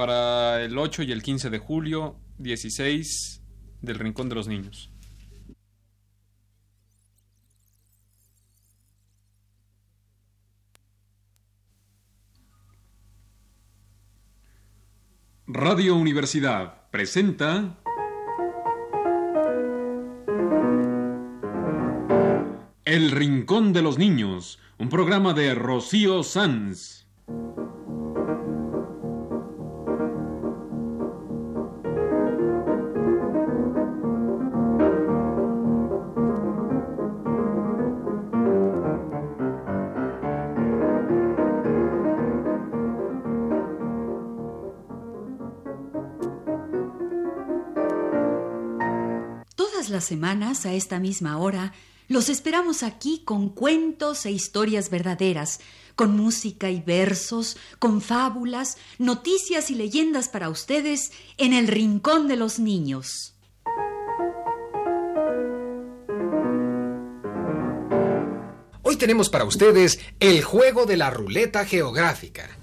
para el 8 y el 15 de julio, 16 del Rincón de los Niños. Radio Universidad presenta El Rincón de los Niños, un programa de Rocío Sanz. Semanas, a esta misma hora, los esperamos aquí con cuentos e historias verdaderas, con música y versos, con fábulas, noticias y leyendas para ustedes en el Rincón de los Niños. Hoy tenemos para ustedes el juego de la ruleta geográfica.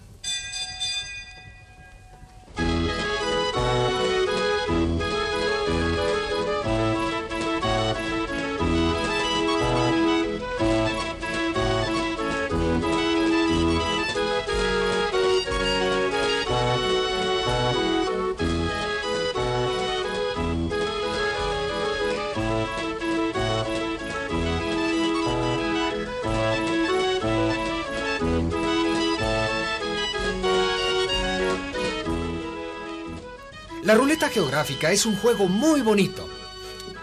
La ruleta geográfica es un juego muy bonito.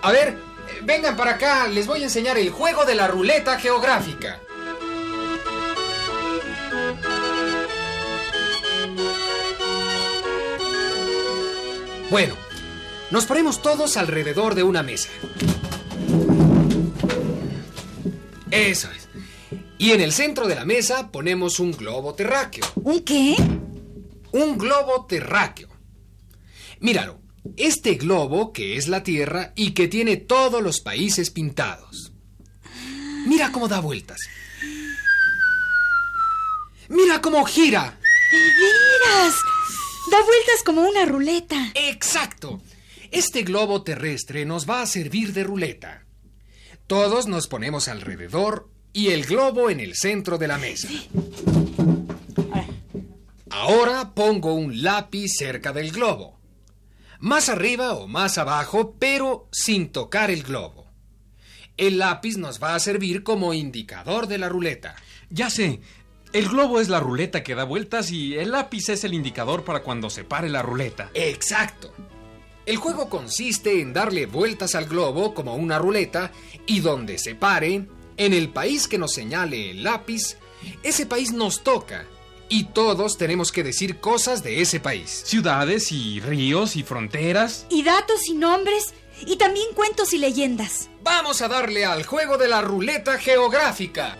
A ver, vengan para acá, les voy a enseñar el juego de la ruleta geográfica. Bueno, nos ponemos todos alrededor de una mesa. Eso es. Y en el centro de la mesa ponemos un globo terráqueo. ¿Un qué? Un globo terráqueo. Míralo, este globo que es la Tierra y que tiene todos los países pintados. Mira cómo da vueltas. Mira cómo gira. ¡De veras! Da vueltas como una ruleta. Exacto. Este globo terrestre nos va a servir de ruleta. Todos nos ponemos alrededor y el globo en el centro de la mesa. Ahora pongo un lápiz cerca del globo. Más arriba o más abajo, pero sin tocar el globo. El lápiz nos va a servir como indicador de la ruleta. Ya sé, el globo es la ruleta que da vueltas y el lápiz es el indicador para cuando se pare la ruleta. Exacto. El juego consiste en darle vueltas al globo como una ruleta y donde se pare, en el país que nos señale el lápiz, ese país nos toca y todos tenemos que decir cosas de ese país. Ciudades y ríos y fronteras. Y datos y nombres, y también cuentos y leyendas. Vamos a darle al juego de la ruleta geográfica.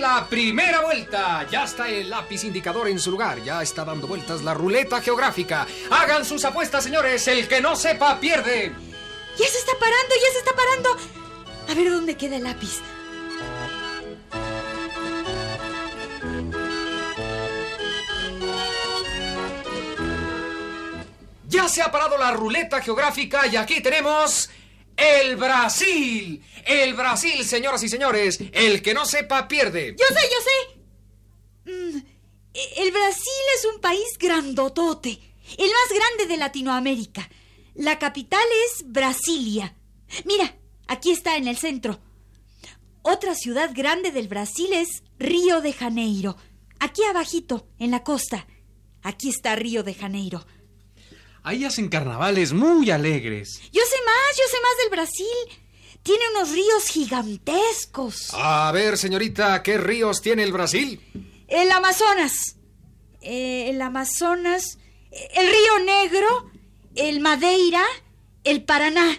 La primera vuelta. Ya está el lápiz indicador en su lugar. Ya está dando vueltas la ruleta geográfica. Hagan sus apuestas, señores. El que no sepa pierde. Ya se está parando, ya se está parando. A ver dónde queda el lápiz. Ya se ha parado la ruleta geográfica y aquí tenemos el Brasil. El Brasil, señoras y señores. El que no sepa pierde. Yo sé, yo sé. Mm, el Brasil es un país grandotote, el más grande de Latinoamérica. La capital es Brasilia. Mira, aquí está en el centro. Otra ciudad grande del Brasil es Río de Janeiro. Aquí abajito, en la costa. Aquí está Río de Janeiro. Ahí hacen carnavales muy alegres. Yo sé más, yo sé más del Brasil. Tiene unos ríos gigantescos. A ver, señorita, ¿qué ríos tiene el Brasil? El Amazonas. Eh, el Amazonas. El Río Negro. El Madeira. El Paraná.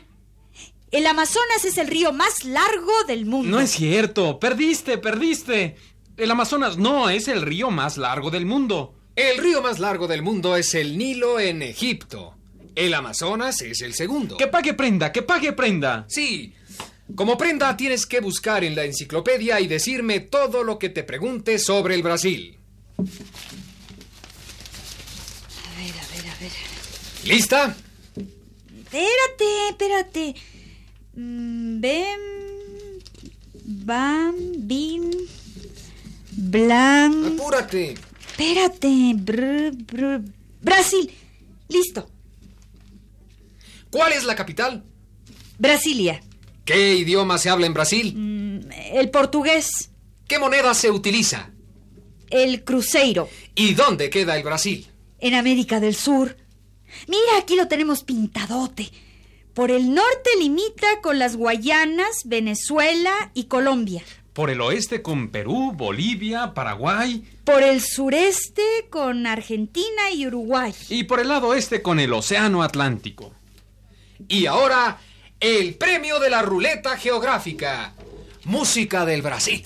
El Amazonas es el río más largo del mundo. No es cierto. Perdiste, perdiste. El Amazonas no es el río más largo del mundo. El río más largo del mundo es el Nilo en Egipto. El Amazonas es el segundo. Que pague prenda, que pague prenda. Sí. Como prenda tienes que buscar en la enciclopedia y decirme todo lo que te pregunte sobre el Brasil. A ver, a ver, a ver. ¿Lista? Espérate, espérate. Mm, Bem. Bam. Bin. Blan. Apúrate. Espérate. Br, br- Brasil. Listo. ¿Cuál es la capital? Brasilia. ¿Qué idioma se habla en Brasil? Mm, El portugués. ¿Qué moneda se utiliza? El cruceiro. ¿Y dónde queda el Brasil? En América del Sur. Mira, aquí lo tenemos pintadote. Por el norte limita con las Guayanas, Venezuela y Colombia. Por el oeste con Perú, Bolivia, Paraguay. Por el sureste con Argentina y Uruguay. Y por el lado este con el Océano Atlántico. Y ahora, el premio de la ruleta geográfica. Música del Brasil.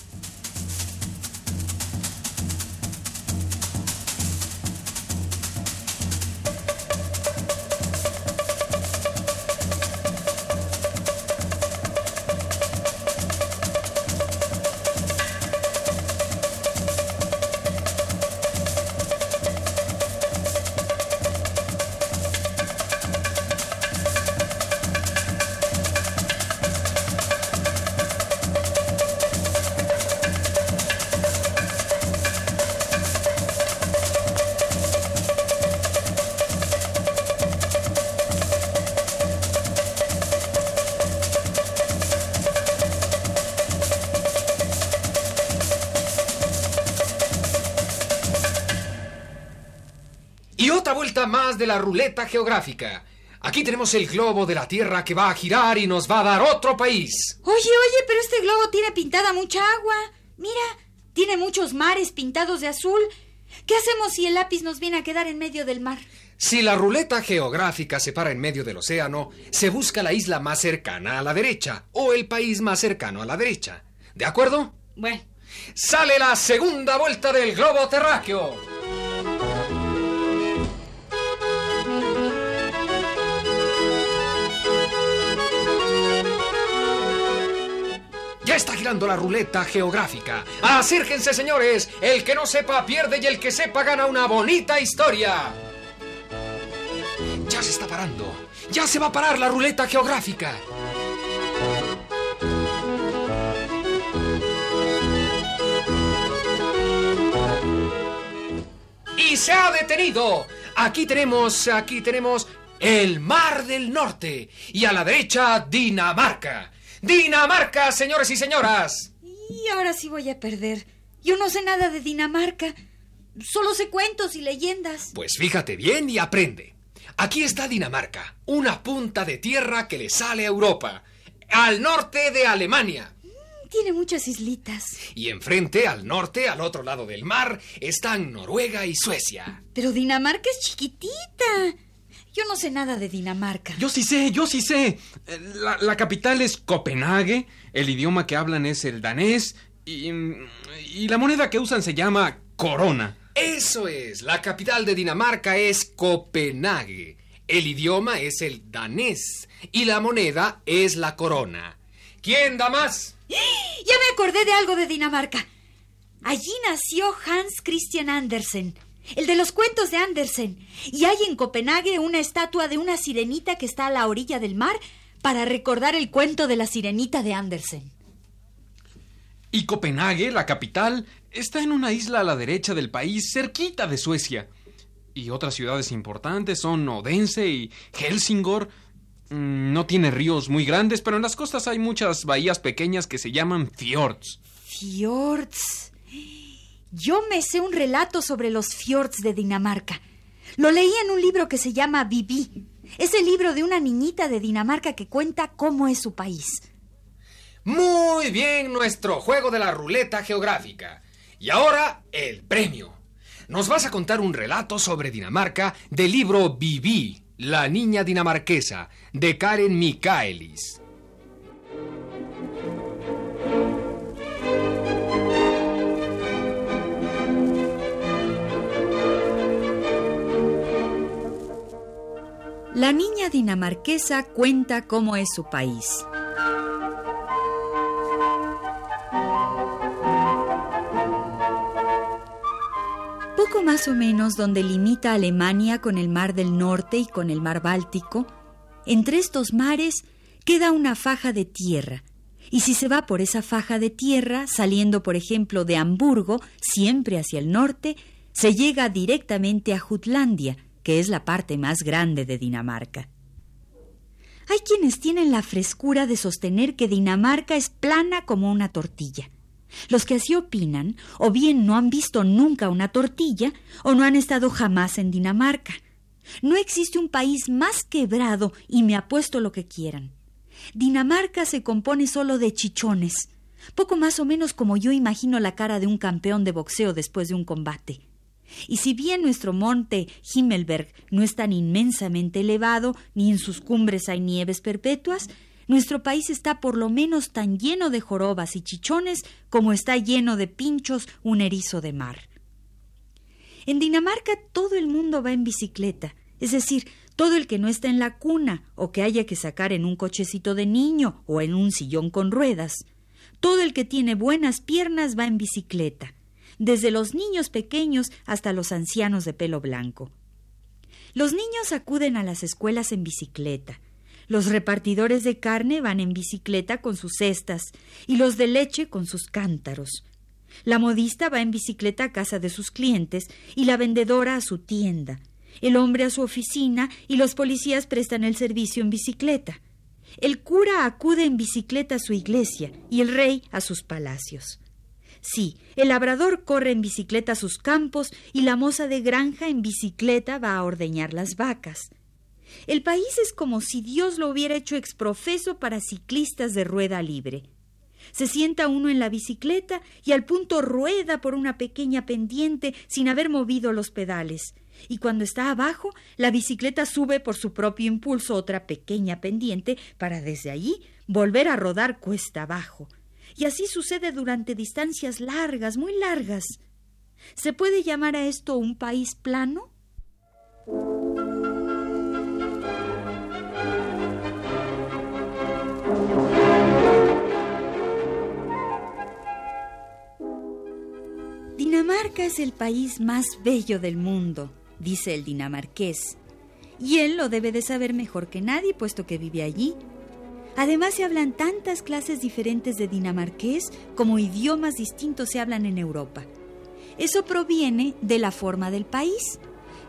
Otra vuelta más de la ruleta geográfica. Aquí tenemos el globo de la Tierra que va a girar y nos va a dar otro país. Oye, oye, pero este globo tiene pintada mucha agua. Mira, tiene muchos mares pintados de azul. ¿Qué hacemos si el lápiz nos viene a quedar en medio del mar? Si la ruleta geográfica se para en medio del océano, se busca la isla más cercana a la derecha o el país más cercano a la derecha. ¿De acuerdo? Bueno. Sale la segunda vuelta del globo terráqueo. Está girando la ruleta geográfica. Acérquense, señores. El que no sepa pierde y el que sepa gana una bonita historia. Ya se está parando. Ya se va a parar la ruleta geográfica. y se ha detenido. Aquí tenemos, aquí tenemos el Mar del Norte y a la derecha Dinamarca. Dinamarca, señores y señoras. Y ahora sí voy a perder. Yo no sé nada de Dinamarca. Solo sé cuentos y leyendas. Pues fíjate bien y aprende. Aquí está Dinamarca, una punta de tierra que le sale a Europa, al norte de Alemania. Tiene muchas islitas. Y enfrente, al norte, al otro lado del mar, están Noruega y Suecia. Pero Dinamarca es chiquitita. Yo no sé nada de Dinamarca. Yo sí sé, yo sí sé. Eh, La, la capital es Copenhague, el idioma que hablan es el danés y, y la moneda que usan se llama corona. Eso es, la capital de Dinamarca es Copenhague. El idioma es el danés y la moneda es la corona. ¿Quién da más? Ya me acordé de algo de Dinamarca. Allí nació Hans Christian Andersen, el de los cuentos de Andersen. Y hay en Copenhague una estatua de una sirenita que está a la orilla del mar para recordar el cuento de la sirenita de Andersen. Y Copenhague, la capital, está en una isla a la derecha del país, cerquita de Suecia. Y otras ciudades importantes son Odense y Helsingor. Mm, No tiene ríos muy grandes, pero en las costas hay muchas bahías pequeñas que se llaman fiords. Fiords. Yo me sé un relato sobre los fiords de Dinamarca. Lo leí en un libro que se llama Vivi. Es el libro de una niñita de Dinamarca que cuenta cómo es su país. Muy bien nuestro juego de la ruleta geográfica. Y ahora el premio. Nos vas a contar un relato sobre Dinamarca del libro Viví, la niña dinamarquesa, de Karen Michaelis. La niña dinamarquesa cuenta cómo es su país. Poco más o menos donde limita Alemania con el Mar del Norte y con el Mar Báltico, entre estos mares queda una faja de tierra. Y si se va por esa faja de tierra, saliendo por ejemplo de Hamburgo, siempre hacia el norte, se llega directamente a Jutlandia, que es la parte más grande de Dinamarca. Hay quienes tienen la frescura de sostener que Dinamarca es plana como una tortilla. Los que así opinan, o bien no han visto nunca una tortilla, o no han estado jamás en Dinamarca. No existe un país más quebrado y me apuesto lo que quieran. Dinamarca se compone solo de chichones, poco más o menos como yo imagino la cara de un campeón de boxeo después de un combate. Y si bien nuestro monte Himmelberg no es tan inmensamente elevado, ni en sus cumbres hay nieves perpetuas, nuestro país está por lo menos tan lleno de jorobas y chichones como está lleno de pinchos un erizo de mar. En Dinamarca todo el mundo va en bicicleta, es decir, todo el que no está en la cuna o que haya que sacar en un cochecito de niño o en un sillón con ruedas. Todo el que tiene buenas piernas va en bicicleta desde los niños pequeños hasta los ancianos de pelo blanco. Los niños acuden a las escuelas en bicicleta. Los repartidores de carne van en bicicleta con sus cestas y los de leche con sus cántaros. La modista va en bicicleta a casa de sus clientes y la vendedora a su tienda, el hombre a su oficina y los policías prestan el servicio en bicicleta. El cura acude en bicicleta a su iglesia y el rey a sus palacios. Sí, el labrador corre en bicicleta a sus campos y la moza de granja en bicicleta va a ordeñar las vacas. El país es como si Dios lo hubiera hecho exprofeso para ciclistas de rueda libre. Se sienta uno en la bicicleta y al punto rueda por una pequeña pendiente sin haber movido los pedales. Y cuando está abajo, la bicicleta sube por su propio impulso otra pequeña pendiente para desde allí volver a rodar cuesta abajo y así sucede durante distancias largas, muy largas. ¿Se puede llamar a esto un país plano? Dinamarca es el país más bello del mundo, dice el dinamarqués, y él lo debe de saber mejor que nadie, puesto que vive allí Además se hablan tantas clases diferentes de dinamarqués como idiomas distintos se hablan en Europa. Eso proviene de la forma del país.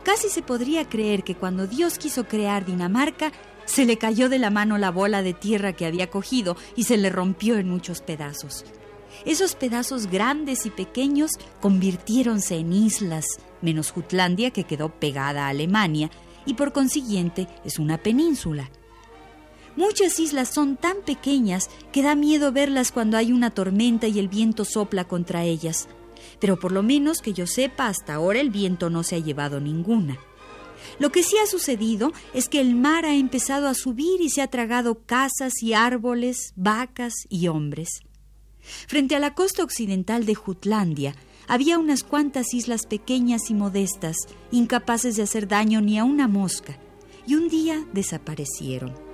Casi se podría creer que cuando Dios quiso crear Dinamarca, se le cayó de la mano la bola de tierra que había cogido y se le rompió en muchos pedazos. Esos pedazos grandes y pequeños convirtiéronse en islas, menos Jutlandia que quedó pegada a Alemania y por consiguiente es una península. Muchas islas son tan pequeñas que da miedo verlas cuando hay una tormenta y el viento sopla contra ellas. Pero por lo menos que yo sepa, hasta ahora el viento no se ha llevado ninguna. Lo que sí ha sucedido es que el mar ha empezado a subir y se ha tragado casas y árboles, vacas y hombres. Frente a la costa occidental de Jutlandia había unas cuantas islas pequeñas y modestas, incapaces de hacer daño ni a una mosca, y un día desaparecieron.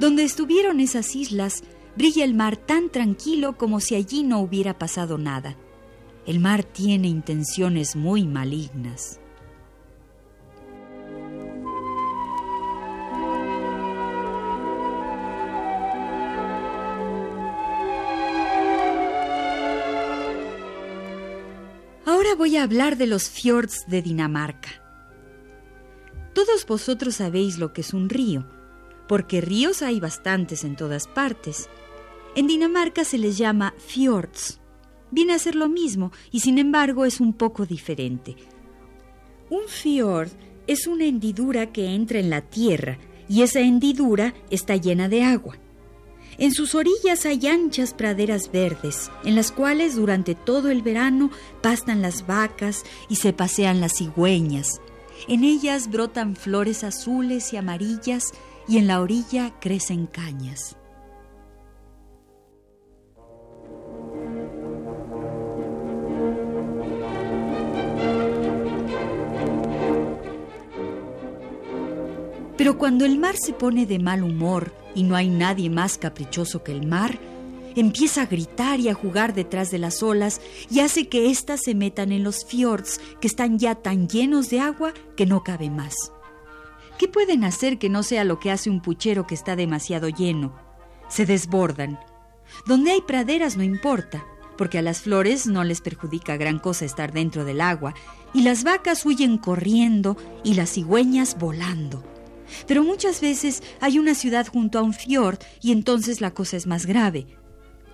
Donde estuvieron esas islas, brilla el mar tan tranquilo como si allí no hubiera pasado nada. El mar tiene intenciones muy malignas. Ahora voy a hablar de los fiords de Dinamarca. Todos vosotros sabéis lo que es un río porque ríos hay bastantes en todas partes. En Dinamarca se les llama fjords. Viene a ser lo mismo y sin embargo es un poco diferente. Un fjord es una hendidura que entra en la tierra y esa hendidura está llena de agua. En sus orillas hay anchas praderas verdes, en las cuales durante todo el verano pastan las vacas y se pasean las cigüeñas. En ellas brotan flores azules y amarillas y en la orilla crecen cañas. Pero cuando el mar se pone de mal humor y no hay nadie más caprichoso que el mar, empieza a gritar y a jugar detrás de las olas y hace que éstas se metan en los fiords que están ya tan llenos de agua que no cabe más. ¿Qué pueden hacer que no sea lo que hace un puchero que está demasiado lleno? Se desbordan. Donde hay praderas no importa, porque a las flores no les perjudica gran cosa estar dentro del agua, y las vacas huyen corriendo y las cigüeñas volando. Pero muchas veces hay una ciudad junto a un fiord y entonces la cosa es más grave.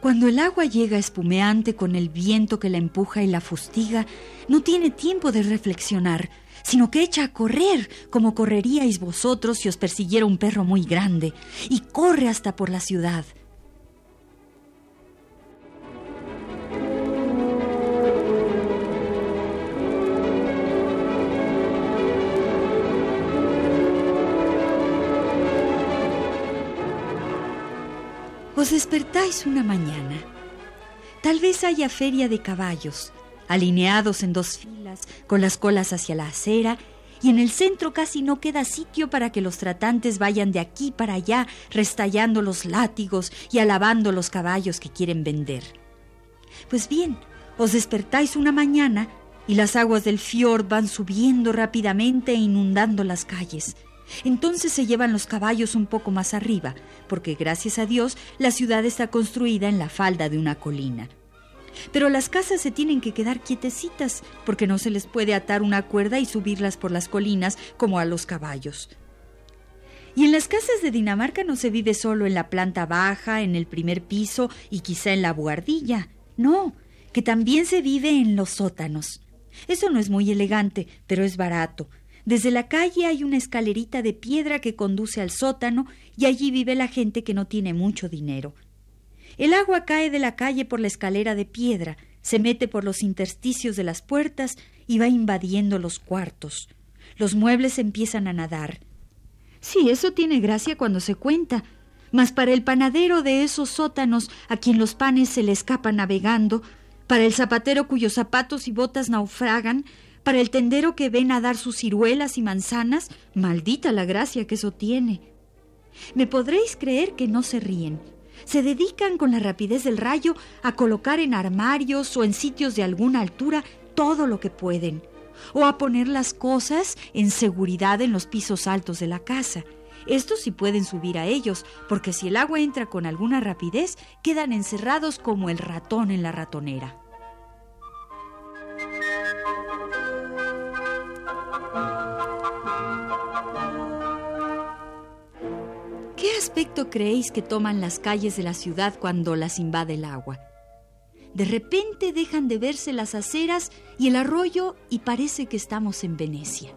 Cuando el agua llega espumeante con el viento que la empuja y la fustiga, no tiene tiempo de reflexionar, sino que echa a correr como correríais vosotros si os persiguiera un perro muy grande, y corre hasta por la ciudad. Os despertáis una mañana. Tal vez haya feria de caballos, alineados en dos filas, con las colas hacia la acera, y en el centro casi no queda sitio para que los tratantes vayan de aquí para allá, restallando los látigos y alabando los caballos que quieren vender. Pues bien, os despertáis una mañana y las aguas del fiord van subiendo rápidamente e inundando las calles. Entonces se llevan los caballos un poco más arriba, porque gracias a Dios la ciudad está construida en la falda de una colina. Pero las casas se tienen que quedar quietecitas, porque no se les puede atar una cuerda y subirlas por las colinas como a los caballos. Y en las casas de Dinamarca no se vive solo en la planta baja, en el primer piso y quizá en la buhardilla. No, que también se vive en los sótanos. Eso no es muy elegante, pero es barato, desde la calle hay una escalerita de piedra que conduce al sótano y allí vive la gente que no tiene mucho dinero. El agua cae de la calle por la escalera de piedra, se mete por los intersticios de las puertas y va invadiendo los cuartos. Los muebles empiezan a nadar. Sí, eso tiene gracia cuando se cuenta, mas para el panadero de esos sótanos a quien los panes se le escapan navegando, para el zapatero cuyos zapatos y botas naufragan, para el tendero que ven a dar sus ciruelas y manzanas, maldita la gracia que eso tiene. Me podréis creer que no se ríen. Se dedican con la rapidez del rayo a colocar en armarios o en sitios de alguna altura todo lo que pueden, o a poner las cosas en seguridad en los pisos altos de la casa. Estos sí pueden subir a ellos, porque si el agua entra con alguna rapidez, quedan encerrados como el ratón en la ratonera. Aspecto creéis que toman las calles de la ciudad cuando las invade el agua? De repente dejan de verse las aceras y el arroyo y parece que estamos en Venecia.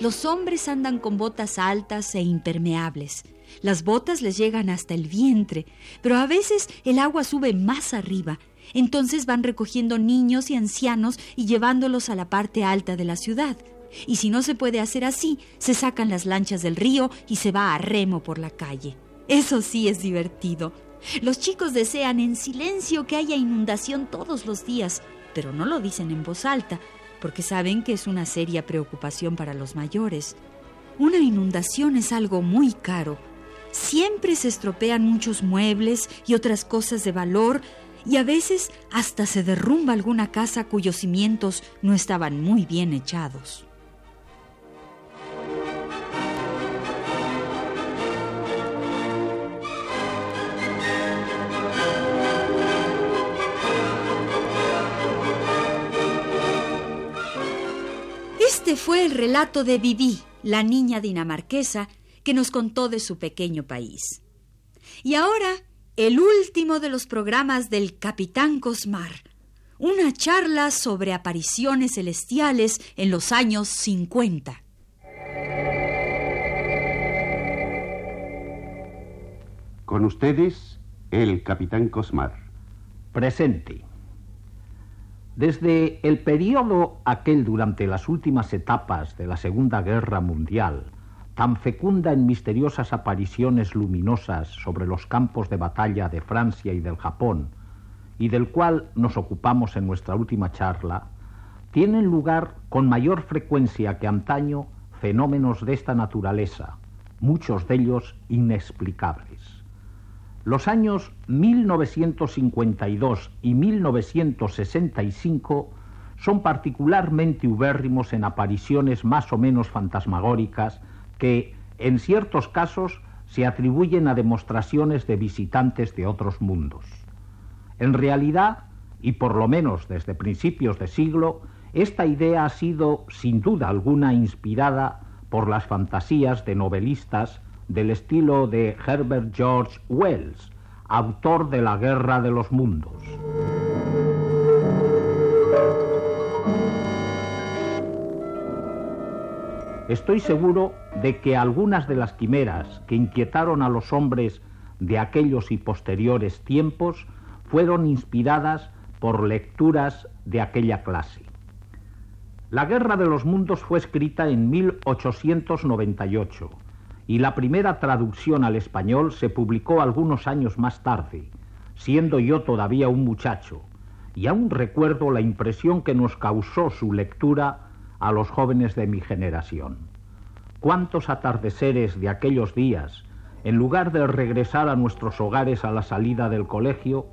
Los hombres andan con botas altas e impermeables. Las botas les llegan hasta el vientre, pero a veces el agua sube más arriba. Entonces van recogiendo niños y ancianos y llevándolos a la parte alta de la ciudad. Y si no se puede hacer así, se sacan las lanchas del río y se va a remo por la calle. Eso sí es divertido. Los chicos desean en silencio que haya inundación todos los días, pero no lo dicen en voz alta, porque saben que es una seria preocupación para los mayores. Una inundación es algo muy caro. Siempre se estropean muchos muebles y otras cosas de valor, y a veces hasta se derrumba alguna casa cuyos cimientos no estaban muy bien echados. Este fue el relato de Vivi, la niña dinamarquesa, que nos contó de su pequeño país. Y ahora, el último de los programas del Capitán Cosmar, una charla sobre apariciones celestiales en los años 50. Con ustedes, el Capitán Cosmar. Presente. Desde el periodo aquel durante las últimas etapas de la Segunda Guerra Mundial, tan fecunda en misteriosas apariciones luminosas sobre los campos de batalla de Francia y del Japón, y del cual nos ocupamos en nuestra última charla, tienen lugar con mayor frecuencia que antaño fenómenos de esta naturaleza, muchos de ellos inexplicables. Los años 1952 y 1965 son particularmente ubérrimos en apariciones más o menos fantasmagóricas que, en ciertos casos, se atribuyen a demostraciones de visitantes de otros mundos. En realidad, y por lo menos desde principios de siglo, esta idea ha sido, sin duda alguna, inspirada por las fantasías de novelistas del estilo de Herbert George Wells, autor de La Guerra de los Mundos. Estoy seguro de que algunas de las quimeras que inquietaron a los hombres de aquellos y posteriores tiempos fueron inspiradas por lecturas de aquella clase. La Guerra de los Mundos fue escrita en 1898 y la primera traducción al español se publicó algunos años más tarde, siendo yo todavía un muchacho, y aún recuerdo la impresión que nos causó su lectura a los jóvenes de mi generación. Cuántos atardeceres de aquellos días, en lugar de regresar a nuestros hogares a la salida del colegio,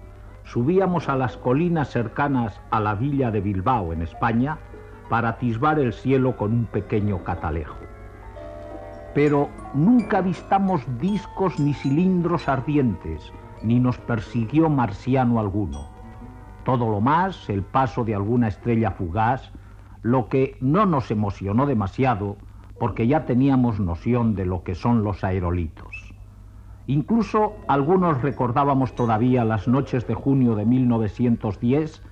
subíamos a las colinas cercanas a la villa de Bilbao, en España, para atisbar el cielo con un pequeño catalejo pero nunca avistamos discos ni cilindros ardientes, ni nos persiguió marciano alguno. Todo lo más, el paso de alguna estrella fugaz, lo que no nos emocionó demasiado, porque ya teníamos noción de lo que son los aerolitos. Incluso algunos recordábamos todavía las noches de junio de 1910,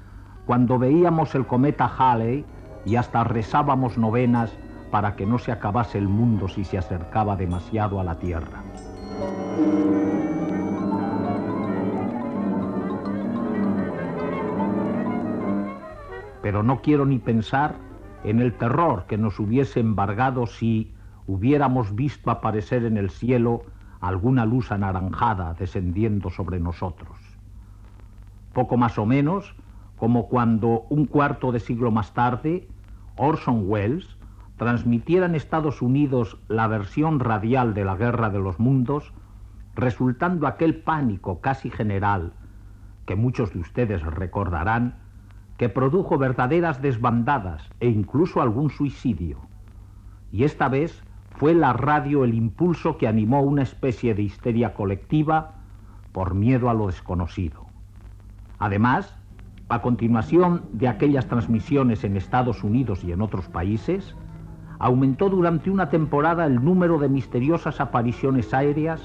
cuando veíamos el cometa Halley y hasta rezábamos novenas para que no se acabase el mundo si se acercaba demasiado a la Tierra. Pero no quiero ni pensar en el terror que nos hubiese embargado si hubiéramos visto aparecer en el cielo alguna luz anaranjada descendiendo sobre nosotros. Poco más o menos como cuando un cuarto de siglo más tarde Orson Welles transmitiera en Estados Unidos la versión radial de la Guerra de los Mundos, resultando aquel pánico casi general, que muchos de ustedes recordarán, que produjo verdaderas desbandadas e incluso algún suicidio. Y esta vez fue la radio el impulso que animó una especie de histeria colectiva por miedo a lo desconocido. Además, a continuación de aquellas transmisiones en Estados Unidos y en otros países, aumentó durante una temporada el número de misteriosas apariciones aéreas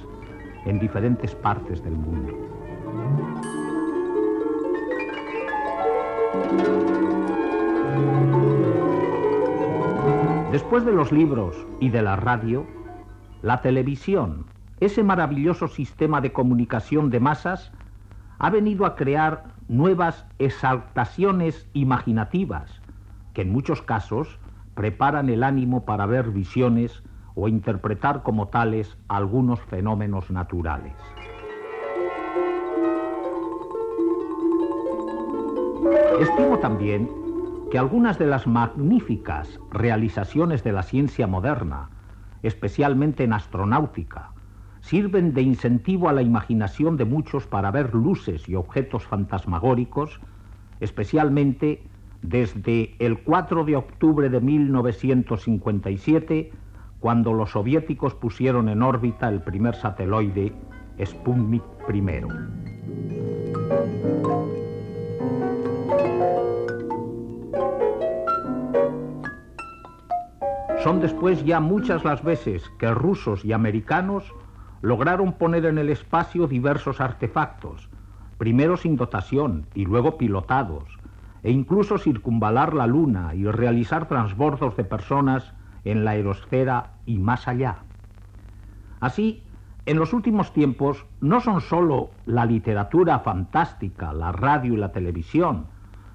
en diferentes partes del mundo. Después de los libros y de la radio, la televisión, ese maravilloso sistema de comunicación de masas, ha venido a crear nuevas exaltaciones imaginativas que en muchos casos preparan el ánimo para ver visiones o interpretar como tales algunos fenómenos naturales. Estimo también que algunas de las magníficas realizaciones de la ciencia moderna, especialmente en astronáutica, sirven de incentivo a la imaginación de muchos para ver luces y objetos fantasmagóricos, especialmente desde el 4 de octubre de 1957, cuando los soviéticos pusieron en órbita el primer sateloide Sputnik I. Son después ya muchas las veces que rusos y americanos lograron poner en el espacio diversos artefactos, primero sin dotación y luego pilotados, e incluso circunvalar la Luna y realizar transbordos de personas en la aerosfera y más allá. Así, en los últimos tiempos no son sólo la literatura fantástica, la radio y la televisión,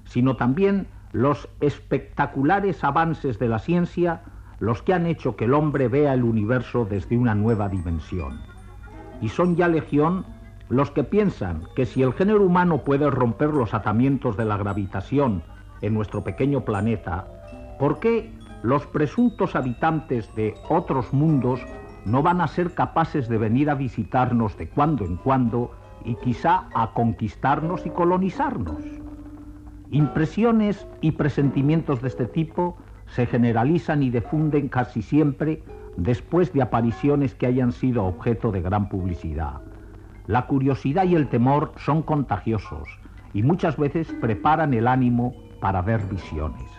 sino también los espectaculares avances de la ciencia los que han hecho que el hombre vea el universo desde una nueva dimensión. Y son ya legión los que piensan que si el género humano puede romper los atamientos de la gravitación en nuestro pequeño planeta, ¿por qué los presuntos habitantes de otros mundos no van a ser capaces de venir a visitarnos de cuando en cuando y quizá a conquistarnos y colonizarnos. Impresiones y presentimientos de este tipo se generalizan y difunden casi siempre después de apariciones que hayan sido objeto de gran publicidad. La curiosidad y el temor son contagiosos y muchas veces preparan el ánimo para ver visiones.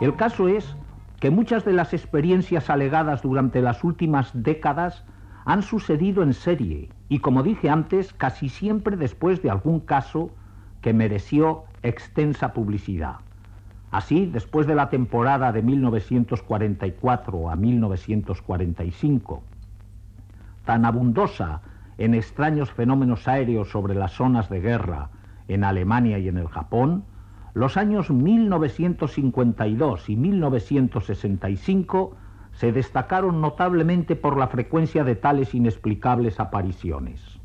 El caso es que muchas de las experiencias alegadas durante las últimas décadas han sucedido en serie y, como dije antes, casi siempre después de algún caso que mereció extensa publicidad. Así, después de la temporada de 1944 a 1945, tan abundosa en extraños fenómenos aéreos sobre las zonas de guerra en Alemania y en el Japón, los años 1952 y 1965 se destacaron notablemente por la frecuencia de tales inexplicables apariciones.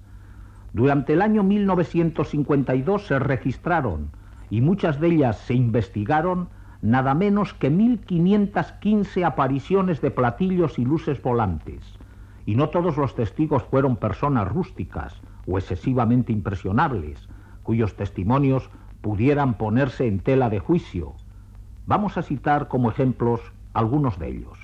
Durante el año 1952 se registraron, y muchas de ellas se investigaron, nada menos que 1.515 apariciones de platillos y luces volantes. Y no todos los testigos fueron personas rústicas o excesivamente impresionables, cuyos testimonios pudieran ponerse en tela de juicio. Vamos a citar como ejemplos algunos de ellos.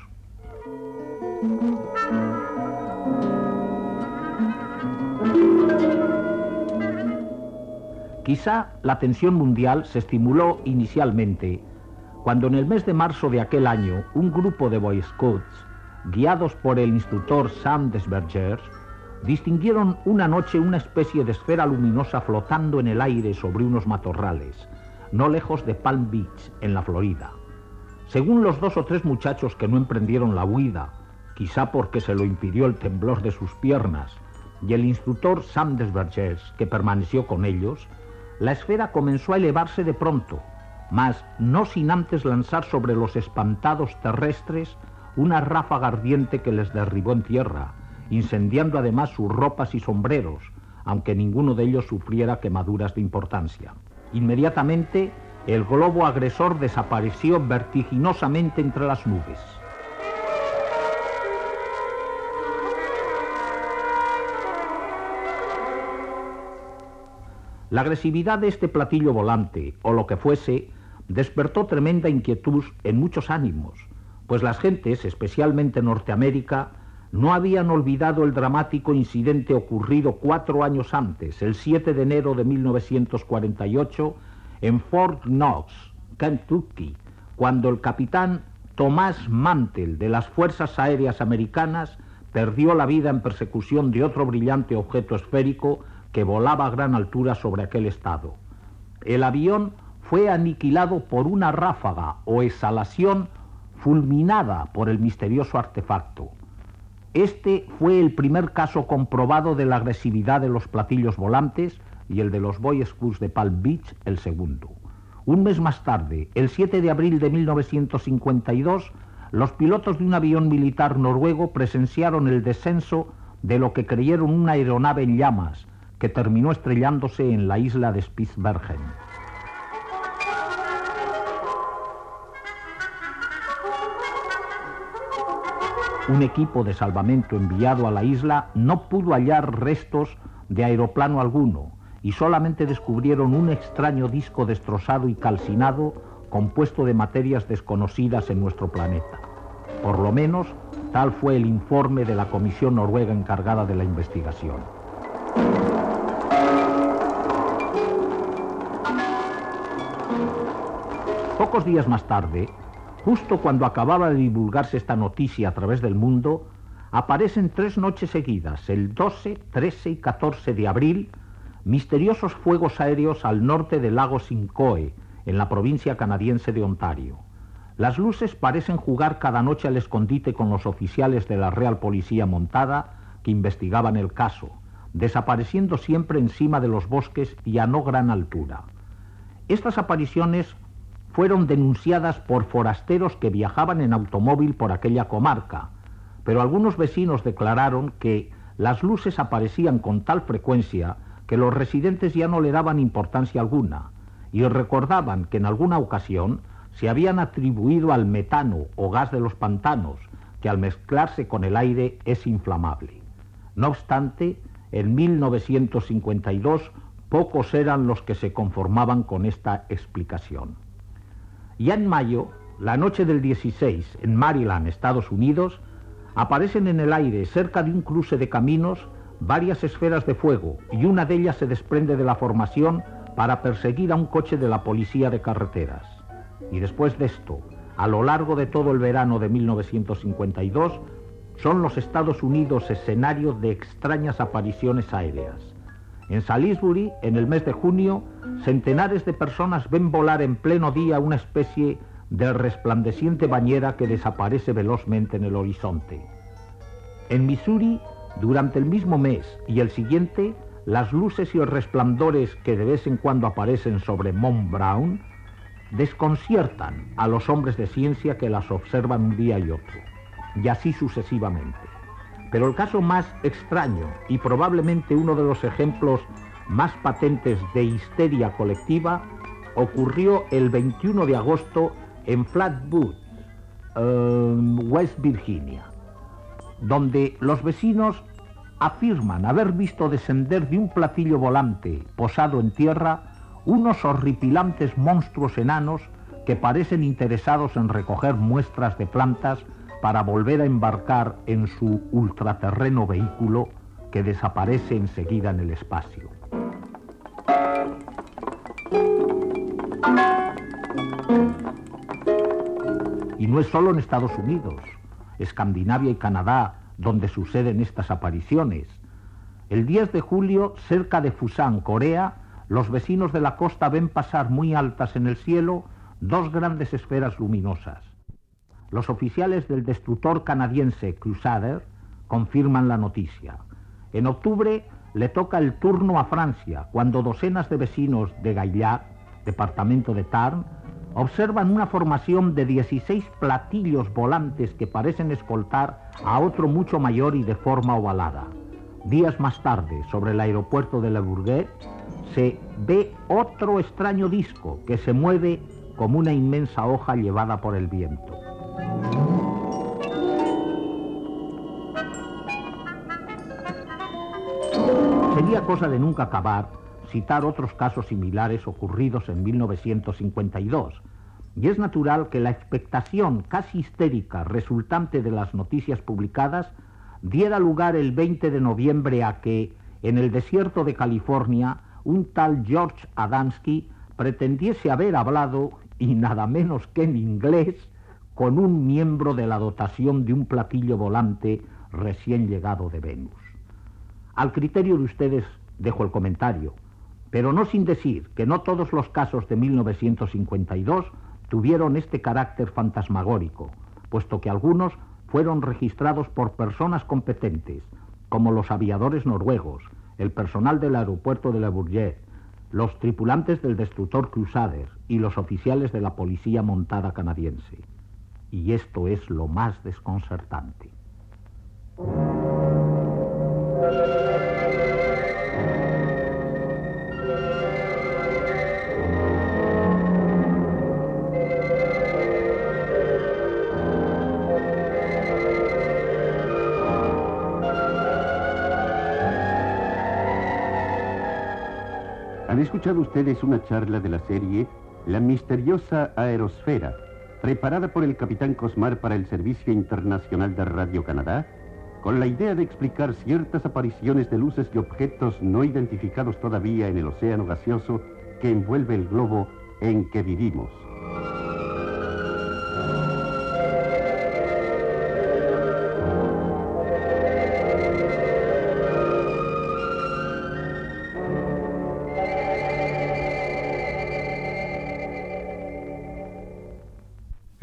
Quizá la atención mundial se estimuló inicialmente cuando en el mes de marzo de aquel año un grupo de Boy Scouts, guiados por el instructor Sam Desbergers, distinguieron una noche una especie de esfera luminosa flotando en el aire sobre unos matorrales, no lejos de Palm Beach, en la Florida. Según los dos o tres muchachos que no emprendieron la huida, quizá porque se lo impidió el temblor de sus piernas, y el instructor Sam Desbergers, que permaneció con ellos, la esfera comenzó a elevarse de pronto, mas no sin antes lanzar sobre los espantados terrestres una ráfaga ardiente que les derribó en tierra, incendiando además sus ropas y sombreros, aunque ninguno de ellos sufriera quemaduras de importancia. Inmediatamente, el globo agresor desapareció vertiginosamente entre las nubes. La agresividad de este platillo volante, o lo que fuese, despertó tremenda inquietud en muchos ánimos, pues las gentes, especialmente en Norteamérica, no habían olvidado el dramático incidente ocurrido cuatro años antes, el 7 de enero de 1948, en Fort Knox, Kentucky, cuando el capitán Tomás Mantel de las Fuerzas Aéreas Americanas perdió la vida en persecución de otro brillante objeto esférico que volaba a gran altura sobre aquel estado. El avión fue aniquilado por una ráfaga o exhalación fulminada por el misterioso artefacto. Este fue el primer caso comprobado de la agresividad de los platillos volantes y el de los Boy Scouts de Palm Beach el segundo. Un mes más tarde, el 7 de abril de 1952, los pilotos de un avión militar noruego presenciaron el descenso de lo que creyeron una aeronave en llamas, que terminó estrellándose en la isla de Spitzbergen. Un equipo de salvamento enviado a la isla no pudo hallar restos de aeroplano alguno y solamente descubrieron un extraño disco destrozado y calcinado compuesto de materias desconocidas en nuestro planeta. Por lo menos, tal fue el informe de la comisión noruega encargada de la investigación. Pocos días más tarde, Justo cuando acababa de divulgarse esta noticia a través del mundo, aparecen tres noches seguidas, el 12, 13 y 14 de abril, misteriosos fuegos aéreos al norte del lago Sincoe, en la provincia canadiense de Ontario. Las luces parecen jugar cada noche al escondite con los oficiales de la Real Policía Montada que investigaban el caso, desapareciendo siempre encima de los bosques y a no gran altura. Estas apariciones fueron denunciadas por forasteros que viajaban en automóvil por aquella comarca, pero algunos vecinos declararon que las luces aparecían con tal frecuencia que los residentes ya no le daban importancia alguna y recordaban que en alguna ocasión se habían atribuido al metano o gas de los pantanos, que al mezclarse con el aire es inflamable. No obstante, en 1952 pocos eran los que se conformaban con esta explicación. Ya en mayo, la noche del 16, en Maryland, Estados Unidos, aparecen en el aire, cerca de un cruce de caminos, varias esferas de fuego y una de ellas se desprende de la formación para perseguir a un coche de la policía de carreteras. Y después de esto, a lo largo de todo el verano de 1952, son los Estados Unidos escenario de extrañas apariciones aéreas. En Salisbury, en el mes de junio, centenares de personas ven volar en pleno día una especie de resplandeciente bañera que desaparece velozmente en el horizonte. En Missouri, durante el mismo mes y el siguiente, las luces y los resplandores que de vez en cuando aparecen sobre Mont Brown desconciertan a los hombres de ciencia que las observan un día y otro, y así sucesivamente. Pero el caso más extraño y probablemente uno de los ejemplos más patentes de histeria colectiva ocurrió el 21 de agosto en Flatwood, em, West Virginia, donde los vecinos afirman haber visto descender de un platillo volante posado en tierra unos horripilantes monstruos enanos que parecen interesados en recoger muestras de plantas para volver a embarcar en su ultraterreno vehículo que desaparece enseguida en el espacio. Y no es solo en Estados Unidos, Escandinavia y Canadá donde suceden estas apariciones. El 10 de julio, cerca de Fusan, Corea, los vecinos de la costa ven pasar muy altas en el cielo dos grandes esferas luminosas. Los oficiales del destructor canadiense Crusader confirman la noticia. En octubre le toca el turno a Francia, cuando docenas de vecinos de Gaillac, departamento de Tarn, observan una formación de 16 platillos volantes que parecen escoltar a otro mucho mayor y de forma ovalada. Días más tarde, sobre el aeropuerto de Le Bourget, se ve otro extraño disco que se mueve como una inmensa hoja llevada por el viento. Sería cosa de nunca acabar citar otros casos similares ocurridos en 1952, y es natural que la expectación casi histérica resultante de las noticias publicadas diera lugar el 20 de noviembre a que, en el desierto de California, un tal George Adamski pretendiese haber hablado, y nada menos que en inglés, con un miembro de la dotación de un platillo volante recién llegado de Venus. Al criterio de ustedes dejo el comentario, pero no sin decir que no todos los casos de 1952 tuvieron este carácter fantasmagórico, puesto que algunos fueron registrados por personas competentes, como los aviadores noruegos, el personal del aeropuerto de La Bourget, los tripulantes del destructor Crusader y los oficiales de la policía montada canadiense. Y esto es lo más desconcertante. Han escuchado ustedes una charla de la serie La misteriosa aerosfera, preparada por el capitán Cosmar para el Servicio Internacional de Radio Canadá, con la idea de explicar ciertas apariciones de luces y objetos no identificados todavía en el océano gaseoso que envuelve el globo en que vivimos.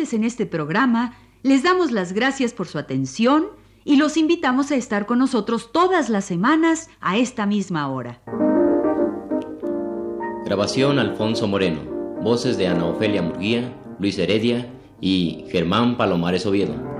En este programa les damos las gracias por su atención y los invitamos a estar con nosotros todas las semanas a esta misma hora. Grabación Alfonso Moreno. Voces de Ana Ofelia Murguía, Luis Heredia y Germán Palomares Oviedo.